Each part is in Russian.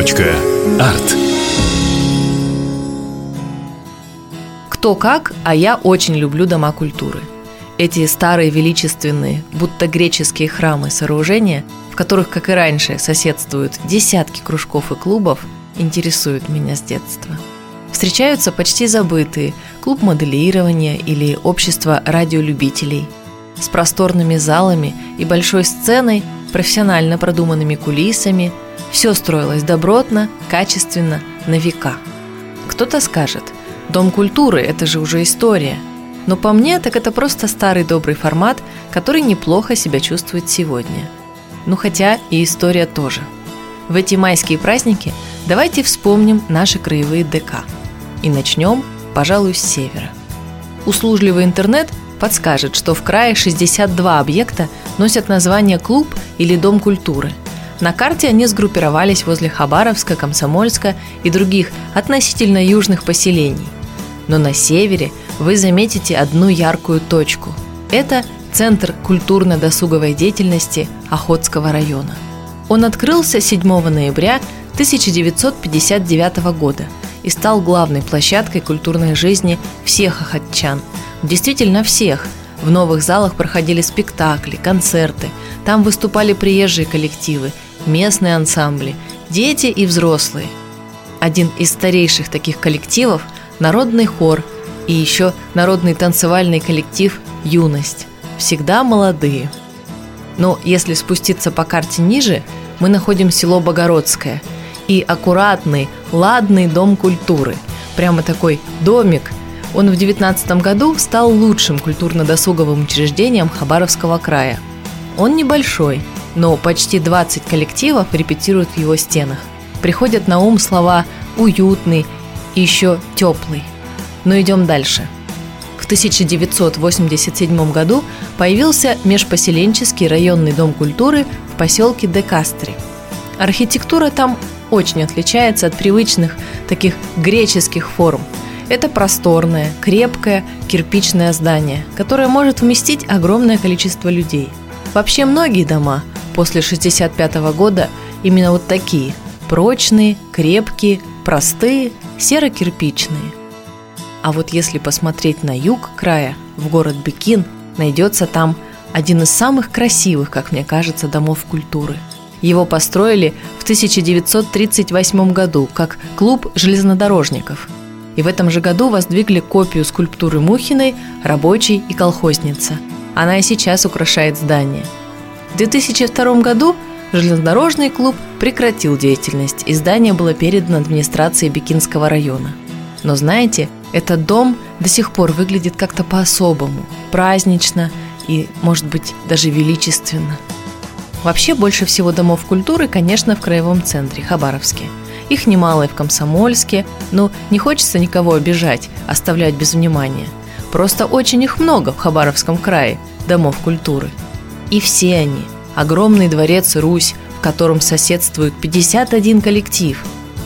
Арт. Кто как, а я очень люблю дома культуры. Эти старые величественные, будто греческие храмы сооружения, в которых, как и раньше, соседствуют десятки кружков и клубов, интересуют меня с детства. Встречаются почти забытые клуб моделирования или общество радиолюбителей с просторными залами и большой сценой, профессионально продуманными кулисами. Все строилось добротно, качественно, на века. Кто-то скажет, Дом культуры – это же уже история. Но по мне, так это просто старый добрый формат, который неплохо себя чувствует сегодня. Ну хотя и история тоже. В эти майские праздники давайте вспомним наши краевые ДК. И начнем, пожалуй, с севера. Услужливый интернет подскажет, что в крае 62 объекта носят название «клуб» или «дом культуры». На карте они сгруппировались возле Хабаровска, Комсомольска и других относительно южных поселений – но на севере вы заметите одну яркую точку. Это Центр культурно-досуговой деятельности Охотского района. Он открылся 7 ноября 1959 года и стал главной площадкой культурной жизни всех охотчан. Действительно всех. В новых залах проходили спектакли, концерты. Там выступали приезжие коллективы, местные ансамбли, дети и взрослые. Один из старейших таких коллективов – народный хор и еще народный танцевальный коллектив «Юность». Всегда молодые. Но если спуститься по карте ниже, мы находим село Богородское и аккуратный, ладный дом культуры. Прямо такой домик. Он в 19 году стал лучшим культурно-досуговым учреждением Хабаровского края. Он небольшой, но почти 20 коллективов репетируют в его стенах. Приходят на ум слова «уютный», и еще теплый. Но идем дальше. В 1987 году появился межпоселенческий районный дом культуры в поселке Декастри. Архитектура там очень отличается от привычных таких греческих форм. Это просторное, крепкое кирпичное здание, которое может вместить огромное количество людей. Вообще многие дома после 65 года именно вот такие – прочные, крепкие, простые, серо-кирпичные. А вот если посмотреть на юг края, в город Бекин, найдется там один из самых красивых, как мне кажется, домов культуры. Его построили в 1938 году как клуб железнодорожников. И в этом же году воздвигли копию скульптуры Мухиной «Рабочий и колхозница». Она и сейчас украшает здание. В 2002 году железнодорожный клуб прекратил деятельность, и здание было передано администрации Бикинского района. Но знаете, этот дом до сих пор выглядит как-то по-особому, празднично и, может быть, даже величественно. Вообще больше всего домов культуры, конечно, в краевом центре, Хабаровске. Их немало и в Комсомольске, но не хочется никого обижать, оставлять без внимания. Просто очень их много в Хабаровском крае, домов культуры. И все они – огромный дворец «Русь», в котором соседствует 51 коллектив,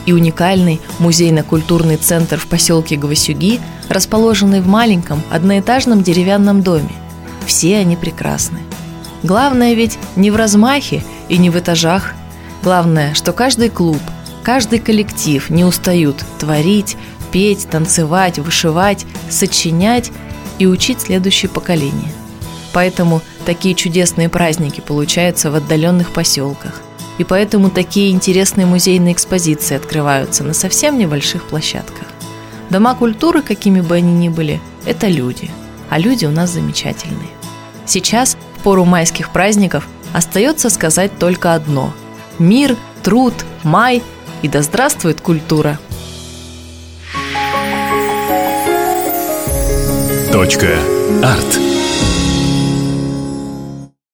и уникальный музейно-культурный центр в поселке Гвасюги, расположенный в маленьком одноэтажном деревянном доме. Все они прекрасны. Главное ведь не в размахе и не в этажах. Главное, что каждый клуб, каждый коллектив не устают творить, петь, танцевать, вышивать, сочинять и учить следующее поколение. Поэтому – Такие чудесные праздники получаются в отдаленных поселках. И поэтому такие интересные музейные экспозиции открываются на совсем небольших площадках. Дома культуры, какими бы они ни были, это люди. А люди у нас замечательные. Сейчас, в пору майских праздников, остается сказать только одно. Мир, труд, май и да здравствует культура! Точка. Арт.